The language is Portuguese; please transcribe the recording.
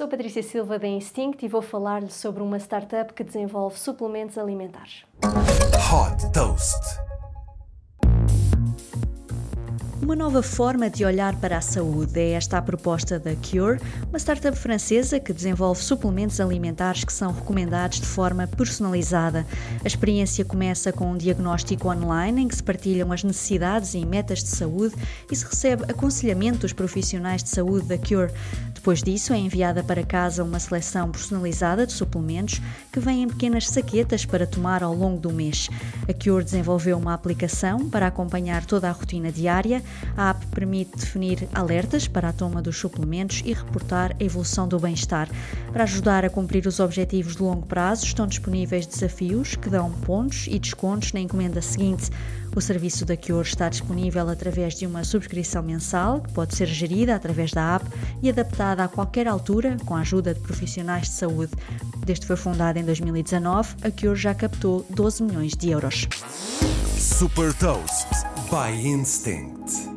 Sou Patrícia Silva da Instinct e vou falar-lhe sobre uma startup que desenvolve suplementos alimentares. Hot Toast. Uma nova forma de olhar para a saúde é esta a proposta da Cure, uma startup francesa que desenvolve suplementos alimentares que são recomendados de forma personalizada. A experiência começa com um diagnóstico online em que se partilham as necessidades e metas de saúde e se recebe aconselhamento dos profissionais de saúde da Cure. Depois disso, é enviada para casa uma seleção personalizada de suplementos que vêm em pequenas saquetas para tomar ao longo do mês. A Cure desenvolveu uma aplicação para acompanhar toda a rotina diária. A app permite definir alertas para a toma dos suplementos e reportar a evolução do bem-estar. Para ajudar a cumprir os objetivos de longo prazo, estão disponíveis desafios que dão pontos e descontos na encomenda seguinte. O serviço da Cure está disponível através de uma subscrição mensal, que pode ser gerida através da app e adaptada a qualquer altura com a ajuda de profissionais de saúde. Desde que foi fundada em 2019, a Cure já captou 12 milhões de euros. Super Toast by Instinct.